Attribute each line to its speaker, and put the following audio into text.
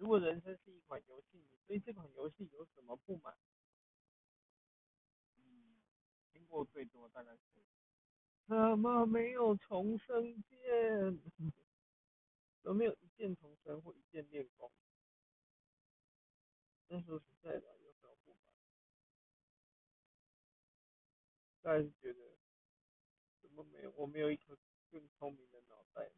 Speaker 1: 如果人生是一款游戏，你对这款游戏有什么不满？嗯，听过最多大概是，怎么没有重生键？有没有一键重生或一键练功？但说实在的，有什么不满？但是觉得，怎么没有？我没有一颗更聪明的脑袋。